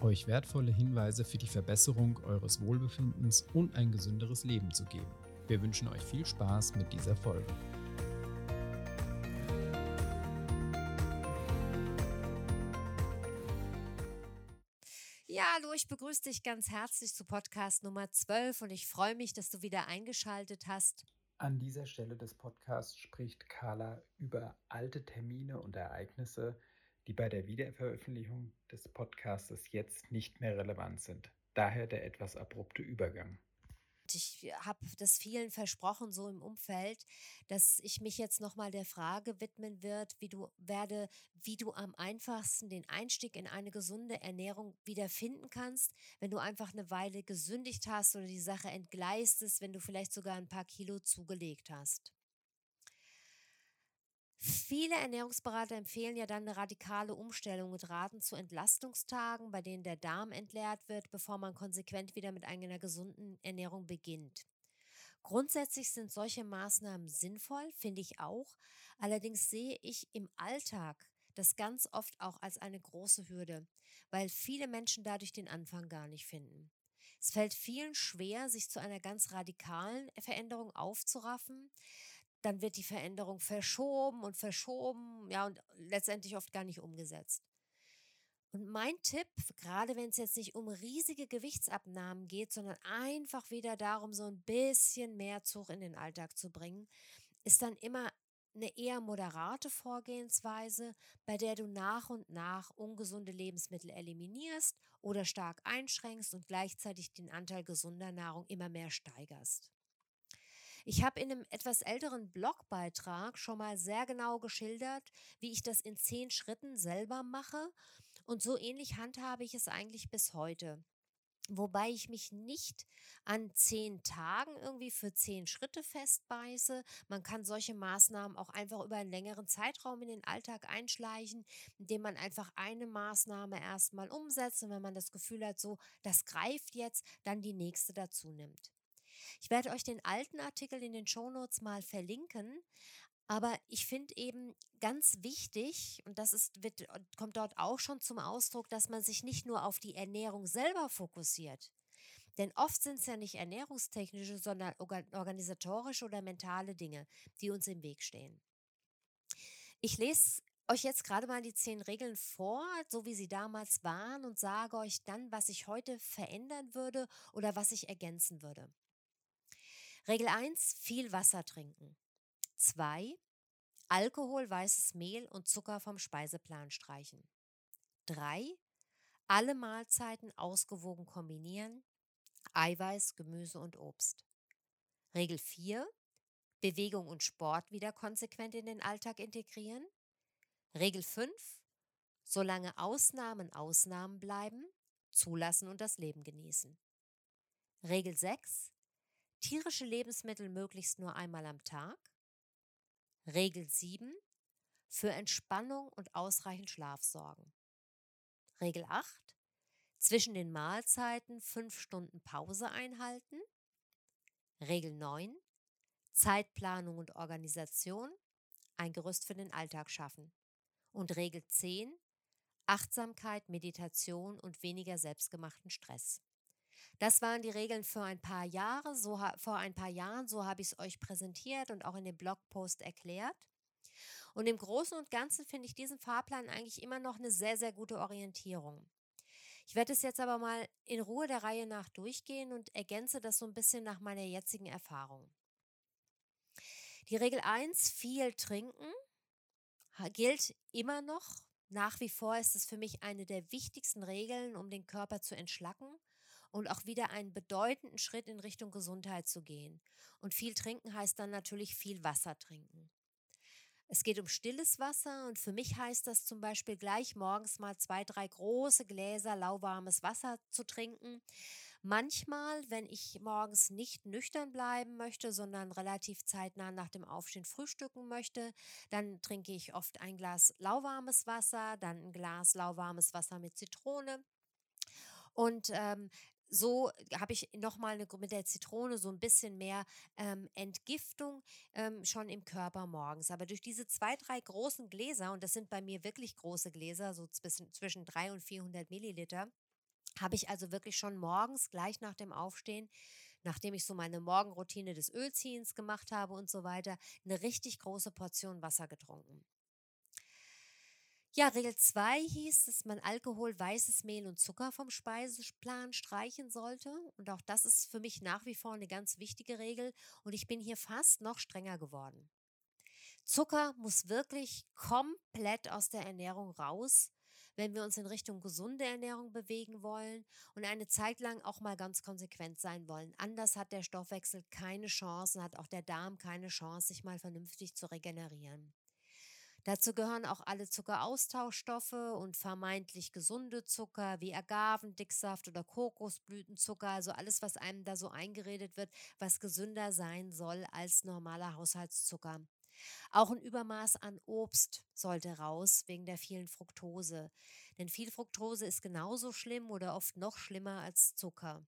euch wertvolle Hinweise für die Verbesserung eures Wohlbefindens und ein gesünderes Leben zu geben. Wir wünschen euch viel Spaß mit dieser Folge. Ja, hallo, ich begrüße dich ganz herzlich zu Podcast Nummer 12 und ich freue mich, dass du wieder eingeschaltet hast. An dieser Stelle des Podcasts spricht Carla über alte Termine und Ereignisse, die bei der Wiederveröffentlichung des Podcasts jetzt nicht mehr relevant sind. Daher der etwas abrupte Übergang. Ich habe das vielen versprochen, so im Umfeld, dass ich mich jetzt nochmal der Frage widmen wird, wie du werde, wie du am einfachsten den Einstieg in eine gesunde Ernährung wieder finden kannst, wenn du einfach eine Weile gesündigt hast oder die Sache entgleist ist, wenn du vielleicht sogar ein paar Kilo zugelegt hast. Viele Ernährungsberater empfehlen ja dann eine radikale Umstellung und raten zu Entlastungstagen, bei denen der Darm entleert wird, bevor man konsequent wieder mit einer gesunden Ernährung beginnt. Grundsätzlich sind solche Maßnahmen sinnvoll, finde ich auch. Allerdings sehe ich im Alltag das ganz oft auch als eine große Hürde, weil viele Menschen dadurch den Anfang gar nicht finden. Es fällt vielen schwer, sich zu einer ganz radikalen Veränderung aufzuraffen dann wird die Veränderung verschoben und verschoben, ja, und letztendlich oft gar nicht umgesetzt. Und mein Tipp, gerade wenn es jetzt nicht um riesige Gewichtsabnahmen geht, sondern einfach wieder darum, so ein bisschen mehr Zug in den Alltag zu bringen, ist dann immer eine eher moderate Vorgehensweise, bei der du nach und nach ungesunde Lebensmittel eliminierst oder stark einschränkst und gleichzeitig den Anteil gesunder Nahrung immer mehr steigerst. Ich habe in einem etwas älteren Blogbeitrag schon mal sehr genau geschildert, wie ich das in zehn Schritten selber mache. Und so ähnlich handhabe ich es eigentlich bis heute. Wobei ich mich nicht an zehn Tagen irgendwie für zehn Schritte festbeiße. Man kann solche Maßnahmen auch einfach über einen längeren Zeitraum in den Alltag einschleichen, indem man einfach eine Maßnahme erstmal umsetzt und wenn man das Gefühl hat, so, das greift jetzt, dann die nächste dazu nimmt. Ich werde euch den alten Artikel in den Shownotes mal verlinken. Aber ich finde eben ganz wichtig, und das ist, wird, kommt dort auch schon zum Ausdruck, dass man sich nicht nur auf die Ernährung selber fokussiert. Denn oft sind es ja nicht ernährungstechnische, sondern organisatorische oder mentale Dinge, die uns im Weg stehen. Ich lese euch jetzt gerade mal die zehn Regeln vor, so wie sie damals waren, und sage euch dann, was ich heute verändern würde oder was ich ergänzen würde. Regel 1, viel Wasser trinken. 2, Alkohol, weißes Mehl und Zucker vom Speiseplan streichen. 3, alle Mahlzeiten ausgewogen kombinieren. Eiweiß, Gemüse und Obst. Regel 4, Bewegung und Sport wieder konsequent in den Alltag integrieren. Regel 5, solange Ausnahmen Ausnahmen bleiben, zulassen und das Leben genießen. Regel 6, Tierische Lebensmittel möglichst nur einmal am Tag. Regel 7. Für Entspannung und ausreichend Schlaf sorgen. Regel 8. Zwischen den Mahlzeiten 5 Stunden Pause einhalten. Regel 9. Zeitplanung und Organisation. Ein Gerüst für den Alltag schaffen. Und Regel 10. Achtsamkeit, Meditation und weniger selbstgemachten Stress. Das waren die Regeln für ein paar Jahre, so vor ein paar Jahren, so habe ich es euch präsentiert und auch in dem Blogpost erklärt. Und im Großen und Ganzen finde ich diesen Fahrplan eigentlich immer noch eine sehr, sehr gute Orientierung. Ich werde es jetzt aber mal in Ruhe der Reihe nach durchgehen und ergänze das so ein bisschen nach meiner jetzigen Erfahrung. Die Regel 1, viel trinken, gilt immer noch. Nach wie vor ist es für mich eine der wichtigsten Regeln, um den Körper zu entschlacken und auch wieder einen bedeutenden Schritt in Richtung Gesundheit zu gehen. Und viel trinken heißt dann natürlich viel Wasser trinken. Es geht um stilles Wasser und für mich heißt das zum Beispiel gleich morgens mal zwei, drei große Gläser lauwarmes Wasser zu trinken. Manchmal, wenn ich morgens nicht nüchtern bleiben möchte, sondern relativ zeitnah nach dem Aufstehen frühstücken möchte, dann trinke ich oft ein Glas lauwarmes Wasser, dann ein Glas lauwarmes Wasser mit Zitrone. Und ähm, so habe ich nochmal mit der Zitrone so ein bisschen mehr ähm, Entgiftung ähm, schon im Körper morgens. Aber durch diese zwei, drei großen Gläser, und das sind bei mir wirklich große Gläser, so zwischen, zwischen 300 und 400 Milliliter, habe ich also wirklich schon morgens gleich nach dem Aufstehen, nachdem ich so meine Morgenroutine des Ölziehens gemacht habe und so weiter, eine richtig große Portion Wasser getrunken. Ja, Regel 2 hieß, dass man Alkohol, weißes Mehl und Zucker vom Speiseplan streichen sollte. Und auch das ist für mich nach wie vor eine ganz wichtige Regel. Und ich bin hier fast noch strenger geworden. Zucker muss wirklich komplett aus der Ernährung raus, wenn wir uns in Richtung gesunde Ernährung bewegen wollen und eine Zeit lang auch mal ganz konsequent sein wollen. Anders hat der Stoffwechsel keine Chance und hat auch der Darm keine Chance, sich mal vernünftig zu regenerieren. Dazu gehören auch alle Zuckeraustauschstoffe und vermeintlich gesunde Zucker wie Agavendicksaft oder Kokosblütenzucker, also alles, was einem da so eingeredet wird, was gesünder sein soll als normaler Haushaltszucker. Auch ein Übermaß an Obst sollte raus wegen der vielen Fructose. Denn viel Fructose ist genauso schlimm oder oft noch schlimmer als Zucker.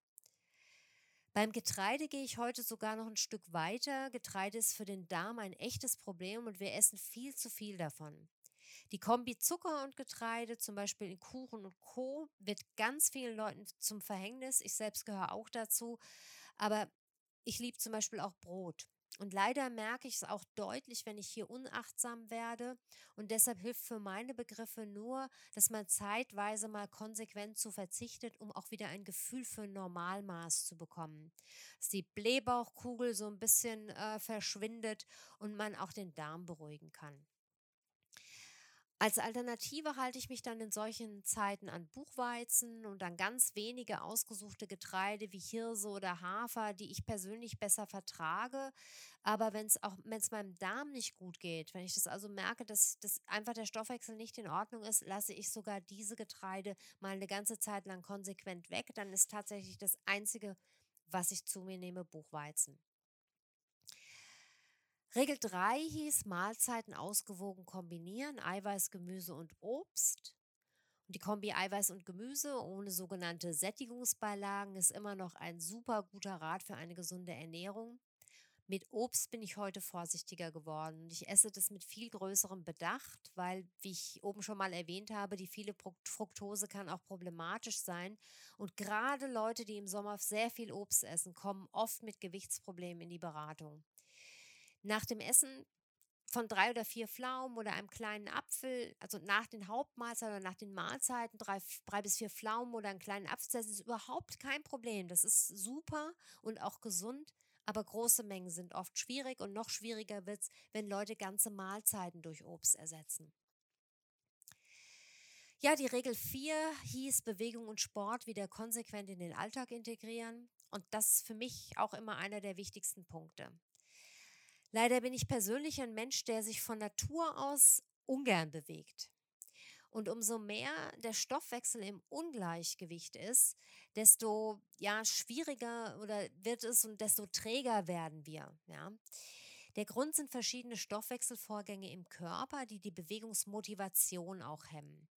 Beim Getreide gehe ich heute sogar noch ein Stück weiter. Getreide ist für den Darm ein echtes Problem und wir essen viel zu viel davon. Die Kombi Zucker und Getreide, zum Beispiel in Kuchen und Co., wird ganz vielen Leuten zum Verhängnis. Ich selbst gehöre auch dazu. Aber ich liebe zum Beispiel auch Brot. Und leider merke ich es auch deutlich, wenn ich hier unachtsam werde. Und deshalb hilft für meine Begriffe nur, dass man zeitweise mal konsequent zu verzichtet, um auch wieder ein Gefühl für Normalmaß zu bekommen. Dass die Blähbauchkugel so ein bisschen äh, verschwindet und man auch den Darm beruhigen kann. Als Alternative halte ich mich dann in solchen Zeiten an Buchweizen und an ganz wenige ausgesuchte Getreide wie Hirse oder Hafer, die ich persönlich besser vertrage. Aber wenn es auch, wenn es meinem Darm nicht gut geht, wenn ich das also merke, dass, dass einfach der Stoffwechsel nicht in Ordnung ist, lasse ich sogar diese Getreide mal eine ganze Zeit lang konsequent weg. Dann ist tatsächlich das Einzige, was ich zu mir nehme, Buchweizen. Regel 3 hieß Mahlzeiten ausgewogen kombinieren, Eiweiß, Gemüse und Obst. Und die Kombi Eiweiß und Gemüse ohne sogenannte Sättigungsbeilagen ist immer noch ein super guter Rat für eine gesunde Ernährung. Mit Obst bin ich heute vorsichtiger geworden. Ich esse das mit viel größerem Bedacht, weil, wie ich oben schon mal erwähnt habe, die viele Fructose kann auch problematisch sein. Und gerade Leute, die im Sommer sehr viel Obst essen, kommen oft mit Gewichtsproblemen in die Beratung. Nach dem Essen von drei oder vier Pflaumen oder einem kleinen Apfel, also nach den Hauptmahlzeiten oder nach den Mahlzeiten, drei, drei bis vier Pflaumen oder einen kleinen Apfel, das ist überhaupt kein Problem. Das ist super und auch gesund, aber große Mengen sind oft schwierig und noch schwieriger wird es, wenn Leute ganze Mahlzeiten durch Obst ersetzen. Ja, die Regel 4 hieß Bewegung und Sport wieder konsequent in den Alltag integrieren. Und das ist für mich auch immer einer der wichtigsten Punkte. Leider bin ich persönlich ein Mensch, der sich von Natur aus ungern bewegt. Und umso mehr der Stoffwechsel im Ungleichgewicht ist, desto ja, schwieriger oder wird es und desto träger werden wir. Ja. Der Grund sind verschiedene Stoffwechselvorgänge im Körper, die die Bewegungsmotivation auch hemmen.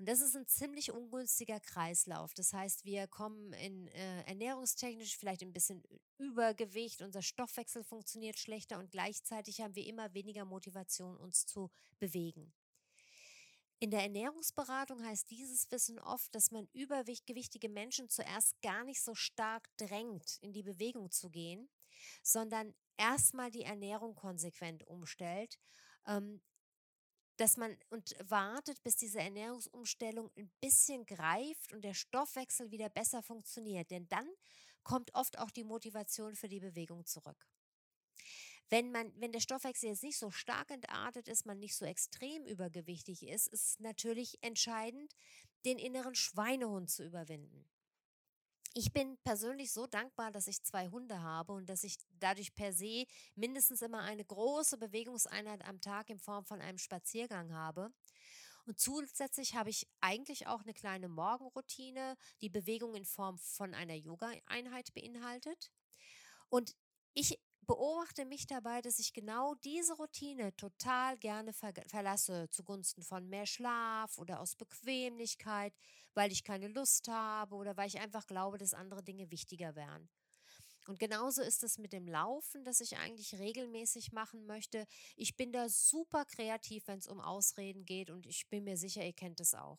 Und das ist ein ziemlich ungünstiger Kreislauf. Das heißt, wir kommen in äh, ernährungstechnisch vielleicht ein bisschen Übergewicht, unser Stoffwechsel funktioniert schlechter und gleichzeitig haben wir immer weniger Motivation, uns zu bewegen. In der Ernährungsberatung heißt dieses Wissen oft, dass man übergewichtige Menschen zuerst gar nicht so stark drängt, in die Bewegung zu gehen, sondern erstmal die Ernährung konsequent umstellt, ähm, dass man und wartet, bis diese Ernährungsumstellung ein bisschen greift und der Stoffwechsel wieder besser funktioniert. Denn dann kommt oft auch die Motivation für die Bewegung zurück. Wenn, man, wenn der Stoffwechsel jetzt nicht so stark entartet ist, man nicht so extrem übergewichtig ist, ist natürlich entscheidend, den inneren Schweinehund zu überwinden. Ich bin persönlich so dankbar, dass ich 2 Hunde habe und dass ich dadurch per se mindestens immer eine große Bewegungseinheit am Tag in Form von einem Spaziergang habe. Und zusätzlich habe ich eigentlich auch eine kleine Morgenroutine, die Bewegung in Form von einer Yoga-Einheit beinhaltet. Und ich beobachte mich dabei, dass ich genau diese Routine total gerne ver verlasse zugunsten von mehr Schlaf oder aus Bequemlichkeit, weil ich keine Lust habe oder weil ich einfach glaube, dass andere Dinge wichtiger wären. Und genauso ist es mit dem Laufen, das ich eigentlich regelmäßig machen möchte. Ich bin da super kreativ, wenn es um Ausreden geht und ich bin mir sicher, ihr kennt es auch.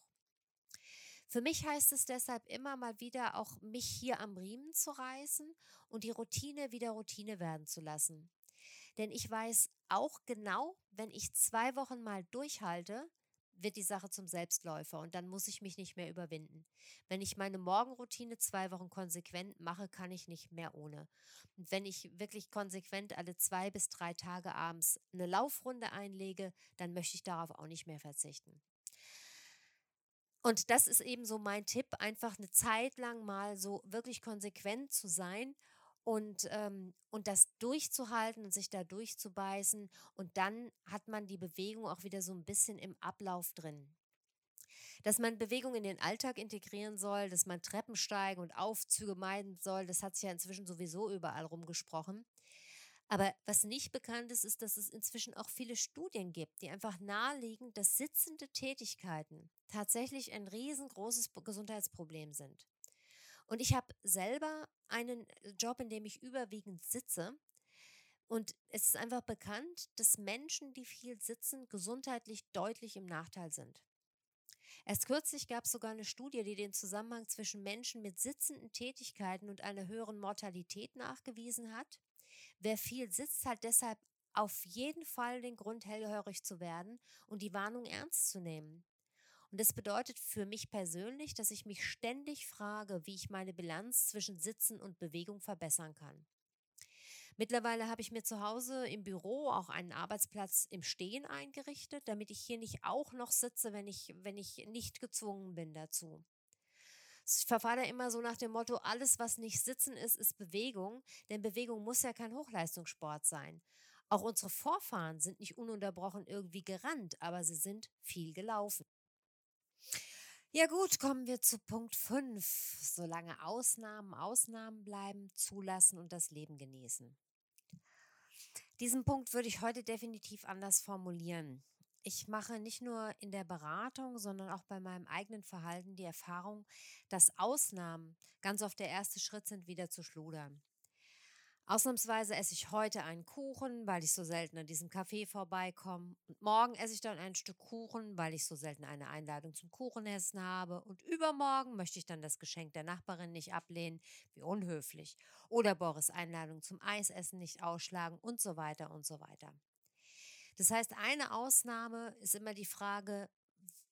Für mich heißt es deshalb immer mal wieder auch, mich hier am Riemen zu reißen und die Routine wieder Routine werden zu lassen. Denn ich weiß auch genau, wenn ich zwei Wochen mal durchhalte, wird die Sache zum Selbstläufer und dann muss ich mich nicht mehr überwinden. Wenn ich meine Morgenroutine zwei Wochen konsequent mache, kann ich nicht mehr ohne. Und wenn ich wirklich konsequent alle zwei bis drei Tage abends eine Laufrunde einlege, dann möchte ich darauf auch nicht mehr verzichten. Und das ist eben so mein Tipp, einfach eine Zeit lang mal so wirklich konsequent zu sein und, ähm, und das durchzuhalten und sich da durchzubeißen. Und dann hat man die Bewegung auch wieder so ein bisschen im Ablauf drin. Dass man Bewegung in den Alltag integrieren soll, dass man Treppen steigen und Aufzüge meiden soll, das hat sich ja inzwischen sowieso überall rumgesprochen. Aber was nicht bekannt ist, ist, dass es inzwischen auch viele Studien gibt, die einfach nahelegen, dass sitzende Tätigkeiten tatsächlich ein riesengroßes Gesundheitsproblem sind. Und ich habe selber einen Job, in dem ich überwiegend sitze. Und es ist einfach bekannt, dass Menschen, die viel sitzen, gesundheitlich deutlich im Nachteil sind. Erst kürzlich gab es sogar eine Studie, die den Zusammenhang zwischen Menschen mit sitzenden Tätigkeiten und einer höheren Mortalität nachgewiesen hat. Wer viel sitzt, hat deshalb auf jeden Fall den Grund, hellhörig zu werden und die Warnung ernst zu nehmen. Und das bedeutet für mich persönlich, dass ich mich ständig frage, wie ich meine Bilanz zwischen Sitzen und Bewegung verbessern kann. Mittlerweile habe ich mir zu Hause im Büro auch einen Arbeitsplatz im Stehen eingerichtet, damit ich hier nicht auch noch sitze, wenn ich, wenn ich nicht gezwungen bin dazu. Ich verfahre da immer so nach dem Motto, alles, was nicht Sitzen ist, ist Bewegung, denn Bewegung muss ja kein Hochleistungssport sein. Auch unsere Vorfahren sind nicht ununterbrochen irgendwie gerannt, aber sie sind viel gelaufen. Ja gut, kommen wir zu Punkt 5. Solange Ausnahmen Ausnahmen bleiben, zulassen und das Leben genießen. Diesen Punkt würde ich heute definitiv anders formulieren. Ich mache nicht nur in der Beratung, sondern auch bei meinem eigenen Verhalten die Erfahrung, dass Ausnahmen ganz oft der erste Schritt sind, wieder zu schludern. Ausnahmsweise esse ich heute einen Kuchen, weil ich so selten an diesem Café vorbeikomme. Und morgen esse ich dann ein Stück Kuchen, weil ich so selten eine Einladung zum Kuchenessen habe. Und übermorgen möchte ich dann das Geschenk der Nachbarin nicht ablehnen, wie unhöflich. Oder Boris Einladung zum Eisessen nicht ausschlagen und so weiter und so weiter. Das heißt, eine Ausnahme ist immer die Frage,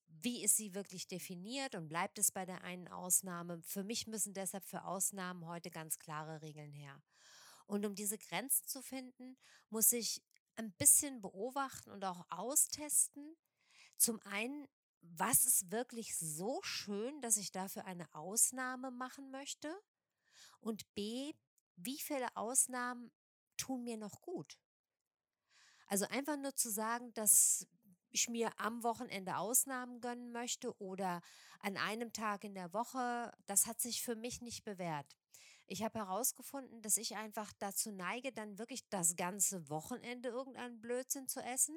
wie ist sie wirklich definiert und bleibt es bei der einen Ausnahme? Für mich müssen deshalb für Ausnahmen heute ganz klare Regeln her. Und um diese Grenzen zu finden, muss ich ein bisschen beobachten und auch austesten. Zum einen, was ist wirklich so schön, dass ich dafür eine Ausnahme machen möchte? Und B, wie viele Ausnahmen tun mir noch gut? Also einfach nur zu sagen, dass ich mir am Wochenende Ausnahmen gönnen möchte oder an einem Tag in der Woche, das hat sich für mich nicht bewährt. Ich habe herausgefunden, dass ich einfach dazu neige, dann wirklich das ganze Wochenende irgendeinen Blödsinn zu essen,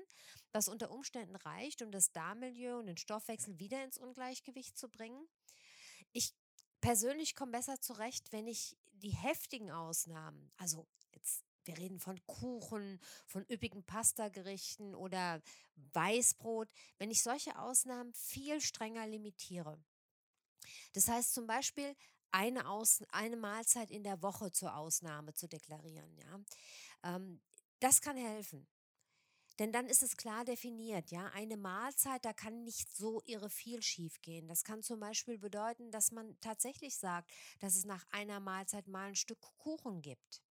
was unter Umständen reicht, um das Darmmilieu und den Stoffwechsel wieder ins Ungleichgewicht zu bringen. Ich persönlich komme besser zurecht, wenn ich die heftigen Ausnahmen, also jetzt wir reden von Kuchen, von üppigen Pastagerichten oder Weißbrot, wenn ich solche Ausnahmen viel strenger limitiere. Das heißt zum Beispiel, eine, Aus eine Mahlzeit in der Woche zur Ausnahme zu deklarieren. Ja? Ähm, das kann helfen. Denn dann ist es klar definiert, ja. Eine Mahlzeit, da kann nicht so irre viel schiefgehen. Das kann zum Beispiel bedeuten, dass man tatsächlich sagt, dass es nach einer Mahlzeit mal ein Stück Kuchen gibt.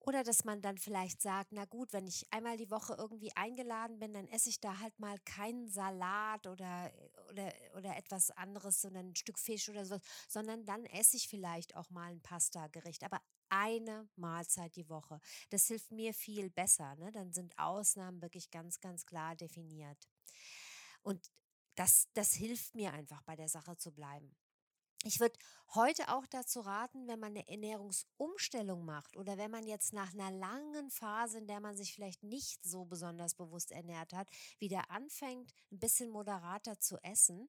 Oder dass man dann vielleicht sagt, na gut, wenn ich einmal die Woche irgendwie eingeladen bin, dann esse ich da halt mal keinen Salat oder, oder, oder etwas anderes, sondern ein Stück Fisch oder sowas, sondern dann esse ich vielleicht auch mal ein Pasta-Gericht. Aber eine Mahlzeit die Woche. Das hilft mir viel besser. Ne? Dann sind Ausnahmen wirklich ganz, ganz klar definiert. Und das, das hilft mir einfach bei der Sache zu bleiben. Ich würde heute auch dazu raten, wenn man eine Ernährungsumstellung macht oder wenn man jetzt nach einer langen Phase, in der man sich vielleicht nicht so besonders bewusst ernährt hat, wieder anfängt, ein bisschen moderater zu essen,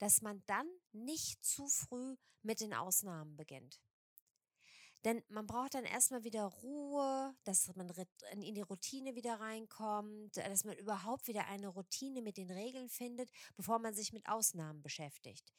dass man dann nicht zu früh mit den Ausnahmen beginnt. Denn man braucht dann erstmal wieder Ruhe, dass man in die Routine wieder reinkommt, dass man überhaupt wieder eine Routine mit den Regeln findet, bevor man sich mit Ausnahmen beschäftigt.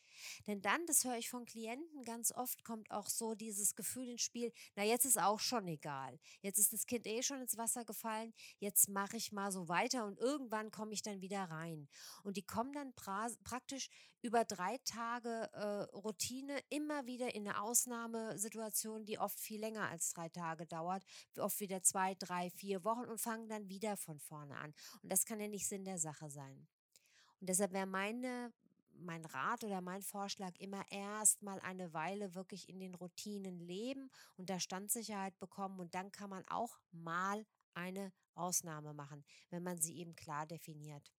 Denn dann, das höre ich von Klienten ganz oft, kommt auch so dieses Gefühl ins Spiel, na jetzt ist auch schon egal. Jetzt ist das Kind eh schon ins Wasser gefallen, jetzt mache ich mal so weiter und irgendwann komme ich dann wieder rein. Und die kommen dann pra praktisch über drei Tage äh, Routine immer wieder in eine Ausnahmesituation, die oft viel länger als drei Tage dauert, oft wieder zwei, drei, vier Wochen und fangen dann wieder von vorne an. Und das kann ja nicht Sinn der Sache sein. Und deshalb wäre meine mein Rat oder mein Vorschlag immer erst mal eine Weile wirklich in den Routinen leben und da Standsicherheit bekommen und dann kann man auch mal eine Ausnahme machen, wenn man sie eben klar definiert.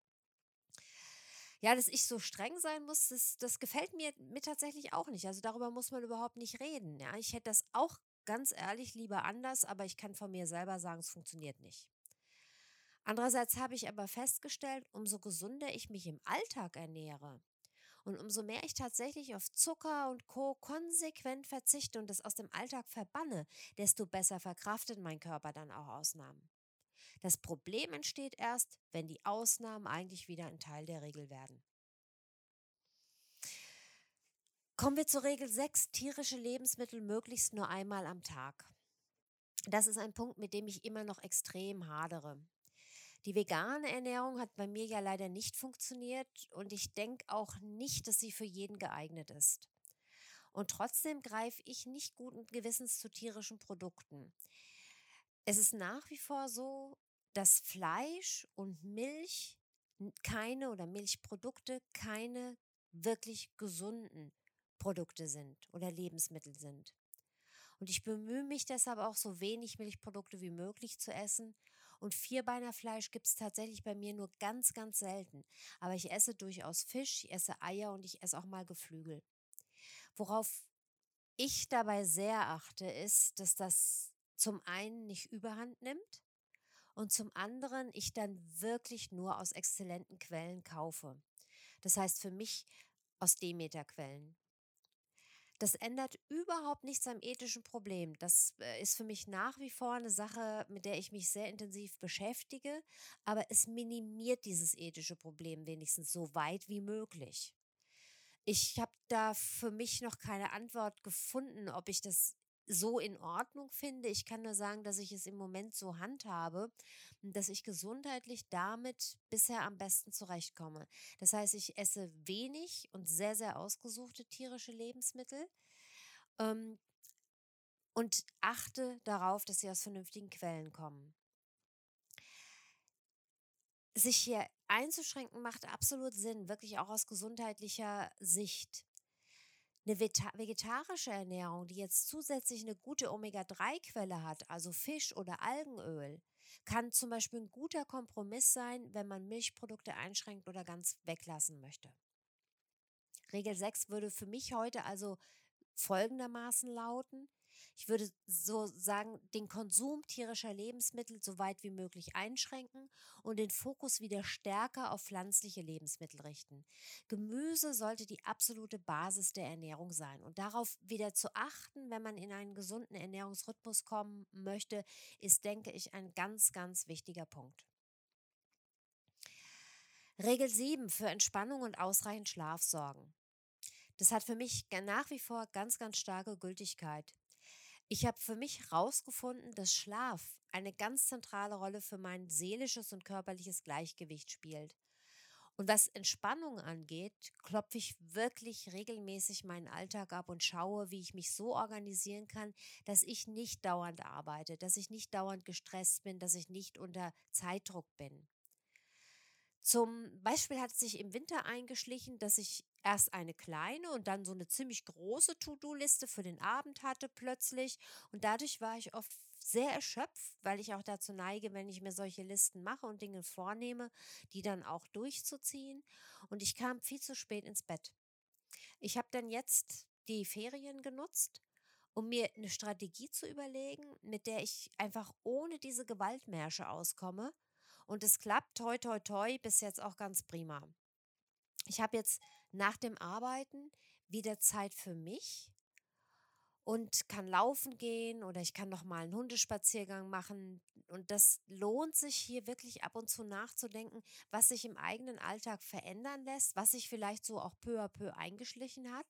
Ja, dass ich so streng sein muss, das, das gefällt mir, mir tatsächlich auch nicht. Also darüber muss man überhaupt nicht reden. Ja, ich hätte das auch ganz ehrlich lieber anders, aber ich kann von mir selber sagen, es funktioniert nicht. Andererseits habe ich aber festgestellt, umso gesünder ich mich im Alltag ernähre und umso mehr ich tatsächlich auf Zucker und Co konsequent verzichte und das aus dem Alltag verbanne, desto besser verkraftet mein Körper dann auch Ausnahmen. Das Problem entsteht erst, wenn die Ausnahmen eigentlich wieder ein Teil der Regel werden. Kommen wir zur Regel 6, tierische Lebensmittel möglichst nur einmal am Tag. Das ist ein Punkt, mit dem ich immer noch extrem hadere. Die vegane Ernährung hat bei mir ja leider nicht funktioniert und ich denke auch nicht, dass sie für jeden geeignet ist. Und trotzdem greife ich nicht guten Gewissens zu tierischen Produkten. Es ist nach wie vor so, dass Fleisch und Milch keine oder Milchprodukte keine wirklich gesunden Produkte sind oder Lebensmittel sind. Und ich bemühe mich deshalb auch so wenig Milchprodukte wie möglich zu essen. Und Vierbeinerfleisch gibt es tatsächlich bei mir nur ganz, ganz selten. Aber ich esse durchaus Fisch, ich esse Eier und ich esse auch mal Geflügel. Worauf ich dabei sehr achte, ist, dass das zum einen nicht überhand nimmt und zum anderen ich dann wirklich nur aus exzellenten Quellen kaufe. Das heißt für mich aus Demeter-Quellen. Das ändert überhaupt nichts am ethischen Problem. Das äh, ist für mich nach wie vor eine Sache, mit der ich mich sehr intensiv beschäftige, aber es minimiert dieses ethische Problem wenigstens so weit wie möglich. Ich habe da für mich noch keine Antwort gefunden, ob ich das so in Ordnung finde. Ich kann nur sagen, dass ich es im Moment so handhabe, dass ich gesundheitlich damit bisher am besten zurechtkomme. Das heißt, ich esse wenig und sehr, sehr ausgesuchte tierische Lebensmittel ähm, und achte darauf, dass sie aus vernünftigen Quellen kommen. Sich hier einzuschränken macht absolut Sinn, wirklich auch aus gesundheitlicher Sicht. Eine vegetarische Ernährung, die jetzt zusätzlich eine gute Omega-3-Quelle hat, also Fisch oder Algenöl, kann zum Beispiel ein guter Kompromiss sein, wenn man Milchprodukte einschränkt oder ganz weglassen möchte. Regel 6 würde für mich heute also folgendermaßen lauten. Ich würde so sagen, den Konsum tierischer Lebensmittel so weit wie möglich einschränken und den Fokus wieder stärker auf pflanzliche Lebensmittel richten. Gemüse sollte die absolute Basis der Ernährung sein und darauf wieder zu achten, wenn man in einen gesunden Ernährungsrhythmus kommen möchte, ist, denke ich, ein ganz, ganz wichtiger Punkt. Regel 7 für Entspannung und ausreichend Schlaf sorgen. Das hat für mich nach wie vor ganz, ganz starke Gültigkeit. Ich habe für mich herausgefunden, dass Schlaf eine ganz zentrale Rolle für mein seelisches und körperliches Gleichgewicht spielt. Und was Entspannung angeht, klopfe ich wirklich regelmäßig meinen Alltag ab und schaue, wie ich mich so organisieren kann, dass ich nicht dauernd arbeite, dass ich nicht dauernd gestresst bin, dass ich nicht unter Zeitdruck bin. Zum Beispiel hat es sich im Winter eingeschlichen, dass ich erst eine kleine und dann so eine ziemlich große To-Do-Liste für den Abend hatte plötzlich. Und dadurch war ich oft sehr erschöpft, weil ich auch dazu neige, wenn ich mir solche Listen mache und Dinge vornehme, die dann auch durchzuziehen. Und ich kam viel zu spät ins Bett. Ich habe dann jetzt die Ferien genutzt, um mir eine Strategie zu überlegen, mit der ich einfach ohne diese Gewaltmärsche auskomme. Und es klappt toi toi toi bis jetzt auch ganz prima. Ich habe jetzt nach dem Arbeiten wieder Zeit für mich und kann laufen gehen oder ich kann noch mal einen Hundespaziergang machen und das lohnt sich hier wirklich ab und zu nachzudenken, was sich im eigenen Alltag verändern lässt, was sich vielleicht so auch peu à peu eingeschlichen hat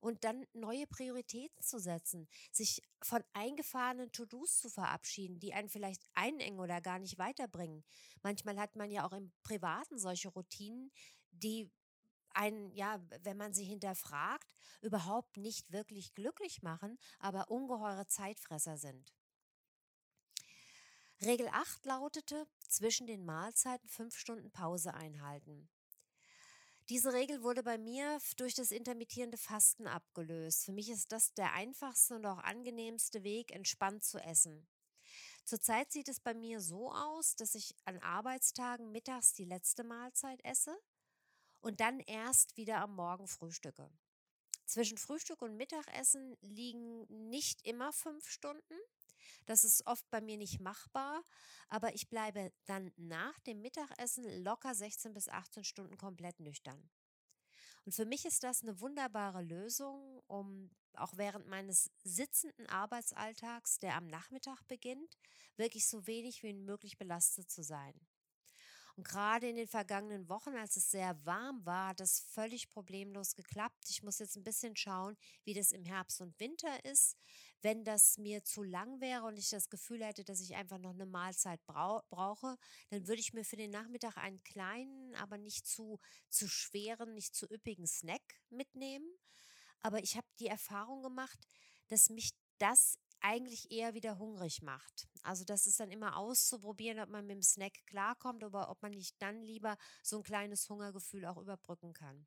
und dann neue Prioritäten zu setzen, sich von eingefahrenen To-Dos zu verabschieden, die einen vielleicht einengen oder gar nicht weiterbringen. Manchmal hat man ja auch im Privaten solche Routinen, die einen, ja, wenn man sie hinterfragt, überhaupt nicht wirklich glücklich machen, aber ungeheure Zeitfresser sind. Regel 8 lautete, zwischen den Mahlzeiten fünf Stunden Pause einhalten. Diese Regel wurde bei mir durch das intermittierende Fasten abgelöst. Für mich ist das der einfachste und auch angenehmste Weg, entspannt zu essen. Zurzeit sieht es bei mir so aus, dass ich an Arbeitstagen mittags die letzte Mahlzeit esse und dann erst wieder am Morgen frühstücke. Zwischen Frühstück und Mittagessen liegen nicht immer fünf Stunden. Das ist oft bei mir nicht machbar, aber ich bleibe dann nach dem Mittagessen locker 16 bis 18 Stunden komplett nüchtern. Und für mich ist das eine wunderbare Lösung, um auch während meines sitzenden Arbeitsalltags, der am Nachmittag beginnt, wirklich so wenig wie möglich belastet zu sein. Und gerade in den vergangenen Wochen, als es sehr warm war, hat das völlig problemlos geklappt. Ich muss jetzt ein bisschen schauen, wie das im Herbst und Winter ist. Wenn das mir zu lang wäre und ich das Gefühl hätte, dass ich einfach noch eine Mahlzeit brau brauche, dann würde ich mir für den Nachmittag einen kleinen, aber nicht zu, zu schweren, nicht zu üppigen Snack mitnehmen. Aber ich habe die Erfahrung gemacht, dass mich das eigentlich eher wieder hungrig macht. Also das ist dann immer auszuprobieren, ob man mit dem Snack klarkommt, oder ob man nicht dann lieber so ein kleines Hungergefühl auch überbrücken kann.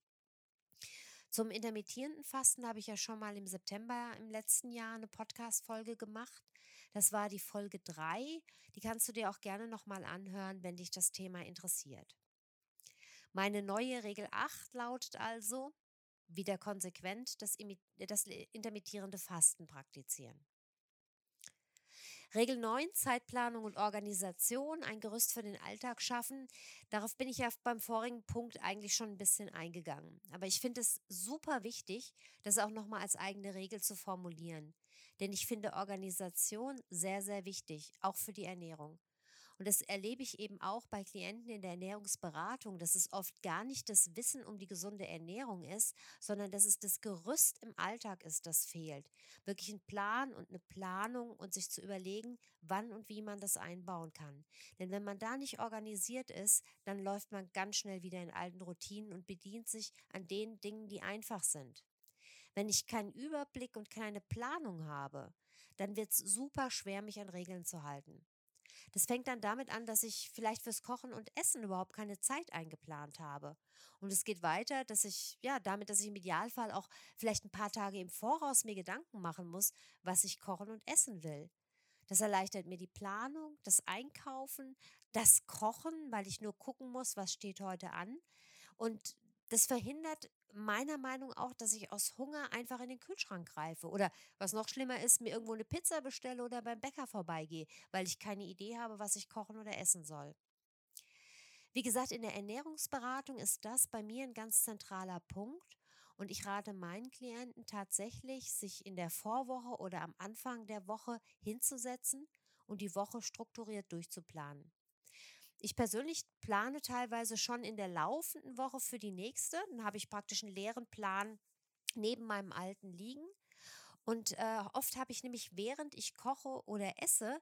Zum intermittierenden Fasten habe ich ja schon mal im September im letzten Jahr eine Podcast-Folge gemacht. Das war die Folge 3. Die kannst du dir auch gerne nochmal anhören, wenn dich das Thema interessiert. Meine neue Regel 8 lautet also, wieder konsequent das, das intermittierende Fasten praktizieren. Regel 9, Zeitplanung und Organisation, ein Gerüst für den Alltag schaffen. Darauf bin ich ja beim vorigen Punkt eigentlich schon ein bisschen eingegangen. Aber ich finde es super wichtig, das auch nochmal als eigene Regel zu formulieren. Denn ich finde Organisation sehr, sehr wichtig, auch für die Ernährung. Und das erlebe ich eben auch bei Klienten in der Ernährungsberatung, dass es oft gar nicht das Wissen um die gesunde Ernährung ist, sondern dass es das Gerüst im Alltag ist, das fehlt. Wirklich ein Plan und eine Planung und sich zu überlegen, wann und wie man das einbauen kann. Denn wenn man da nicht organisiert ist, dann läuft man ganz schnell wieder in alten Routinen und bedient sich an den Dingen, die einfach sind. Wenn ich keinen Überblick und keine Planung habe, dann wird es super schwer, mich an Regeln zu halten. Das fängt dann damit an, dass ich vielleicht fürs Kochen und Essen überhaupt keine Zeit eingeplant habe. Und es geht weiter, dass ich, ja, damit, dass ich im Idealfall auch vielleicht ein paar Tage im Voraus mir Gedanken machen muss, was ich kochen und essen will. Das erleichtert mir die Planung, das Einkaufen, das Kochen, weil ich nur gucken muss, was steht heute an. Und das verhindert meiner Meinung auch, dass ich aus Hunger einfach in den Kühlschrank greife oder was noch schlimmer ist, mir irgendwo eine Pizza bestelle oder beim Bäcker vorbeigehe, weil ich keine Idee habe, was ich kochen oder essen soll. Wie gesagt, in der Ernährungsberatung ist das bei mir ein ganz zentraler Punkt und ich rate meinen Klienten tatsächlich, sich in der Vorwoche oder am Anfang der Woche hinzusetzen und die Woche strukturiert durchzuplanen. Ich persönlich plane teilweise schon in der laufenden Woche für die nächste. Dann habe ich praktisch einen leeren Plan neben meinem alten liegen. Und äh, oft habe ich nämlich, während ich koche oder esse,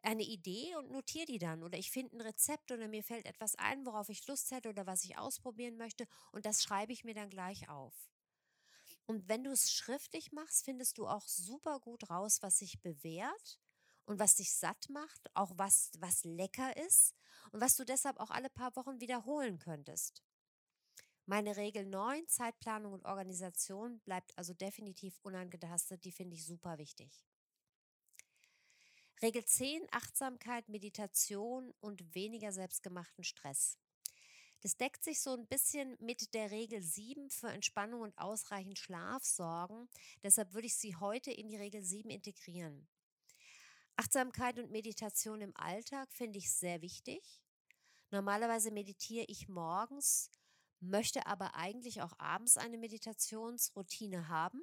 eine Idee und notiere die dann. Oder ich finde ein Rezept oder mir fällt etwas ein, worauf ich Lust hätte oder was ich ausprobieren möchte. Und das schreibe ich mir dann gleich auf. Und wenn du es schriftlich machst, findest du auch super gut raus, was sich bewährt und was dich satt macht, auch was, was lecker ist und was du deshalb auch alle paar Wochen wiederholen könntest. Meine Regel 9, Zeitplanung und Organisation, bleibt also definitiv unangetastet. Die finde ich super wichtig. Regel 10, Achtsamkeit, Meditation und weniger selbstgemachten Stress. Das deckt sich so ein bisschen mit der Regel 7 für Entspannung und ausreichend Schlaf sorgen. Deshalb würde ich sie heute in die Regel 7 integrieren. Achtsamkeit und Meditation im Alltag finde ich sehr wichtig. Normalerweise meditiere ich morgens, möchte aber eigentlich auch abends eine Meditationsroutine haben.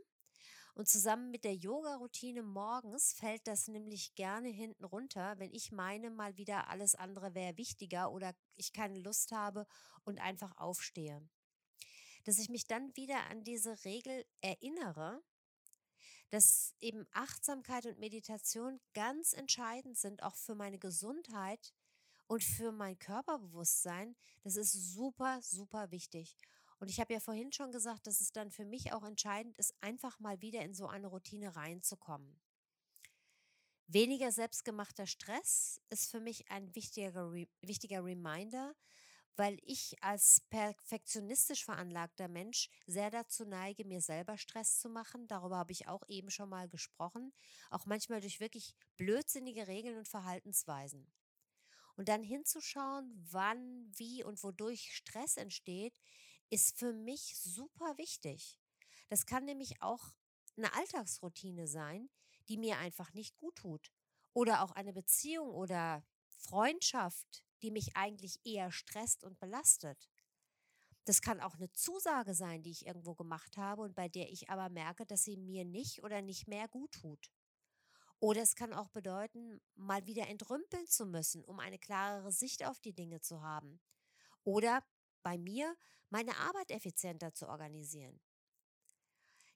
Und zusammen mit der Yoga-Routine morgens fällt das nämlich gerne hinten runter, wenn ich meine, mal wieder alles andere wäre wichtiger oder ich keine Lust habe und einfach aufstehe. Dass ich mich dann wieder an diese Regel erinnere, dass eben Achtsamkeit und Meditation ganz entscheidend sind, auch für meine Gesundheit und für mein Körperbewusstsein. Das ist super, super wichtig. Und ich habe ja vorhin schon gesagt, dass es dann für mich auch entscheidend ist, einfach mal wieder in so eine Routine reinzukommen. Weniger selbstgemachter Stress ist für mich ein wichtiger, wichtiger Reminder, weil ich als perfektionistisch veranlagter Mensch sehr dazu neige, mir selber Stress zu machen. Darüber habe ich auch eben schon mal gesprochen. Auch manchmal durch wirklich blödsinnige Regeln und Verhaltensweisen. Und dann hinzuschauen, wann, wie und wodurch Stress entsteht, ist für mich super wichtig. Das kann nämlich auch eine Alltagsroutine sein, die mir einfach nicht gut tut. Oder auch eine Beziehung oder Freundschaft, die mich eigentlich eher stresst und belastet. Das kann auch eine Zusage sein, die ich irgendwo gemacht habe und bei der ich aber merke, dass sie mir nicht oder nicht mehr gut tut. Oder es kann auch bedeuten, mal wieder entrümpeln zu müssen, um eine klarere Sicht auf die Dinge zu haben. Oder bei mir meine Arbeit effizienter zu organisieren.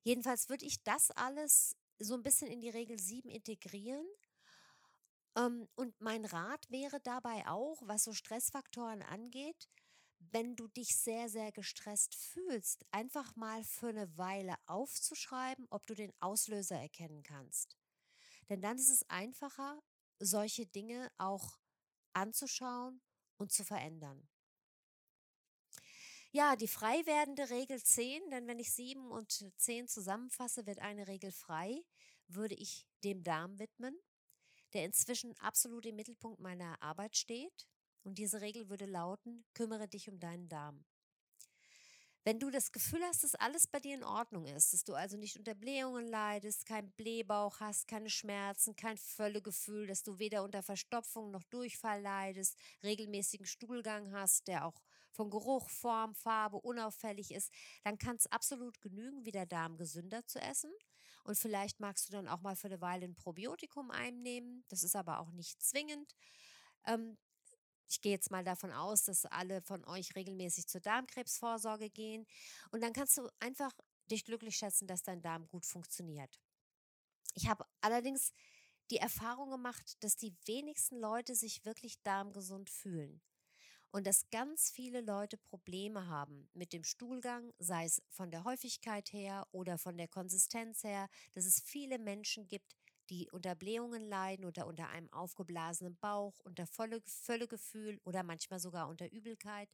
Jedenfalls würde ich das alles so ein bisschen in die Regel 7 integrieren. Ähm, und mein Rat wäre dabei auch, was so Stressfaktoren angeht, wenn du dich sehr, sehr gestresst fühlst, einfach mal für eine Weile aufzuschreiben, ob du den Auslöser erkennen kannst. Denn dann ist es einfacher, solche Dinge auch anzuschauen und zu verändern. Ja, die frei werdende Regel 10, denn wenn ich 7 und 10 zusammenfasse, wird eine Regel frei, würde ich dem Darm widmen, der inzwischen absolut im Mittelpunkt meiner Arbeit steht. Und diese Regel würde lauten, kümmere dich um deinen Darm. Wenn du das Gefühl hast, dass alles bei dir in Ordnung ist, dass du also nicht unter Blähungen leidest, keinen Blähbauch hast, keine Schmerzen, kein Völlegefühl, dass du weder unter Verstopfung noch Durchfall leidest, regelmäßigen Stuhlgang hast, der auch von Geruch, Form, Farbe unauffällig ist, dann kann es absolut genügen, wie der Darm gesünder zu essen. Und vielleicht magst du dann auch mal für eine Weile ein Probiotikum einnehmen. Das ist aber auch nicht zwingend. Ähm, ich gehe jetzt mal davon aus, dass alle von euch regelmäßig zur Darmkrebsvorsorge gehen. Und dann kannst du einfach dich glücklich schätzen, dass dein Darm gut funktioniert. Ich habe allerdings die Erfahrung gemacht, dass die wenigsten Leute sich wirklich darmgesund fühlen. Und dass ganz viele Leute Probleme haben mit dem Stuhlgang, sei es von der Häufigkeit her oder von der Konsistenz her, dass es viele Menschen gibt, die unter Blähungen leiden oder unter einem aufgeblasenen Bauch, unter Volle, Völlegefühl oder manchmal sogar unter Übelkeit.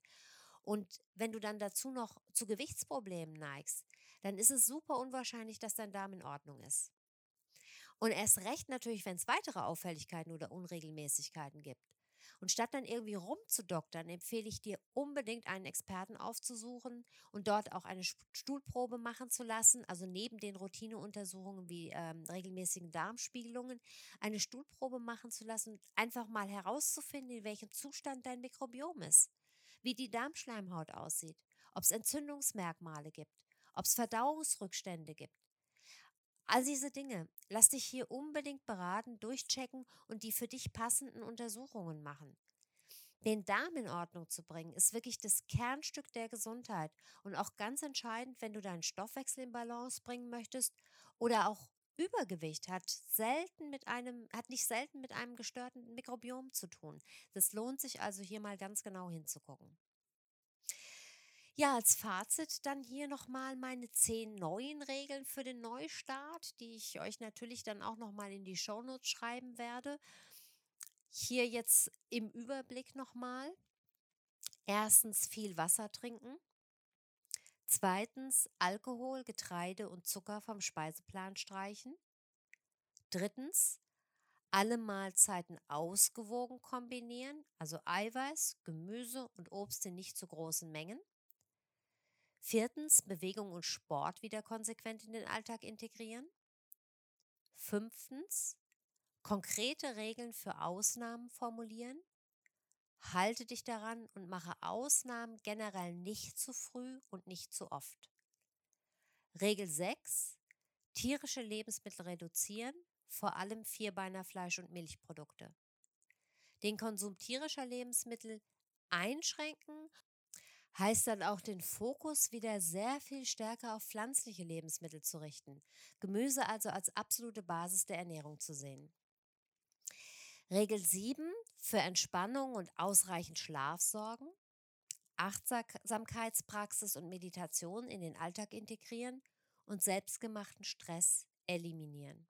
Und wenn du dann dazu noch zu Gewichtsproblemen neigst, dann ist es super unwahrscheinlich, dass dein Darm in Ordnung ist. Und erst recht natürlich, wenn es weitere Auffälligkeiten oder Unregelmäßigkeiten gibt. Und statt dann irgendwie rumzudoktern, empfehle ich dir unbedingt einen Experten aufzusuchen und dort auch eine Stuhlprobe machen zu lassen, also neben den Routineuntersuchungen wie ähm, regelmäßigen Darmspiegelungen, eine Stuhlprobe machen zu lassen, einfach mal herauszufinden, in welchem Zustand dein Mikrobiom ist, wie die Darmschleimhaut aussieht, ob es Entzündungsmerkmale gibt, ob es Verdauungsrückstände gibt. All diese Dinge. Lass dich hier unbedingt beraten, durchchecken und die für dich passenden Untersuchungen machen. Den Darm in Ordnung zu bringen, ist wirklich das Kernstück der Gesundheit und auch ganz entscheidend, wenn du deinen Stoffwechsel in Balance bringen möchtest oder auch Übergewicht hat selten mit einem, hat nicht selten mit einem gestörten Mikrobiom zu tun. Das lohnt sich also hier mal ganz genau hinzugucken. Ja, als Fazit dann hier nochmal meine zehn neuen Regeln für den Neustart, die ich euch natürlich dann auch nochmal in die Shownotes schreiben werde. Hier jetzt im Überblick nochmal. Erstens viel Wasser trinken. Zweitens Alkohol, Getreide und Zucker vom Speiseplan streichen. Drittens alle Mahlzeiten ausgewogen kombinieren, also Eiweiß, Gemüse und Obst in nicht zu großen Mengen. Viertens, Bewegung und Sport wieder konsequent in den Alltag integrieren. Fünftens, konkrete Regeln für Ausnahmen formulieren. Halte dich daran und mache Ausnahmen generell nicht zu früh und nicht zu oft. Regel 6. Tierische Lebensmittel reduzieren, vor allem Vierbeinerfleisch und Milchprodukte. Den Konsum tierischer Lebensmittel einschränken heißt dann auch den Fokus wieder sehr viel stärker auf pflanzliche Lebensmittel zu richten. Gemüse also als absolute Basis der Ernährung zu sehen. Regel 7 für Entspannung und ausreichend Schlaf sorgen. Achtsamkeitspraxis und Meditation in den Alltag integrieren und selbstgemachten Stress eliminieren.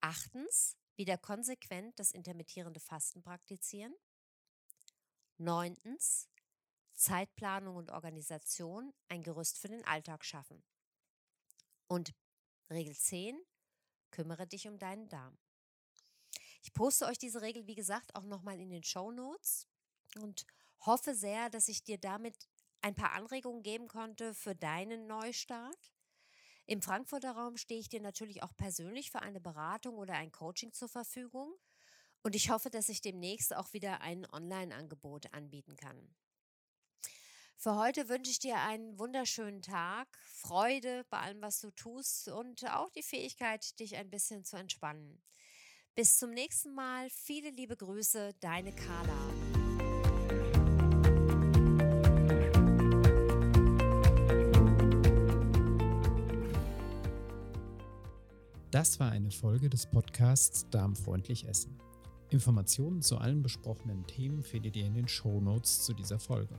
Achtens, wieder konsequent das intermittierende Fasten praktizieren. Neuntens, Zeitplanung und Organisation ein Gerüst für den Alltag schaffen. Und Regel 10, kümmere dich um deinen Darm. Ich poste euch diese Regel, wie gesagt, auch nochmal in den Show Notes und hoffe sehr, dass ich dir damit ein paar Anregungen geben konnte für deinen Neustart. Im Frankfurter Raum stehe ich dir natürlich auch persönlich für eine Beratung oder ein Coaching zur Verfügung. Und ich hoffe, dass ich demnächst auch wieder ein Online-Angebot anbieten kann. Für heute wünsche ich dir einen wunderschönen Tag, Freude bei allem, was du tust und auch die Fähigkeit, dich ein bisschen zu entspannen. Bis zum nächsten Mal. Viele liebe Grüße, deine Carla. Das war eine Folge des Podcasts Darmfreundlich Essen. Informationen zu allen besprochenen Themen findet ihr in den Shownotes zu dieser Folge.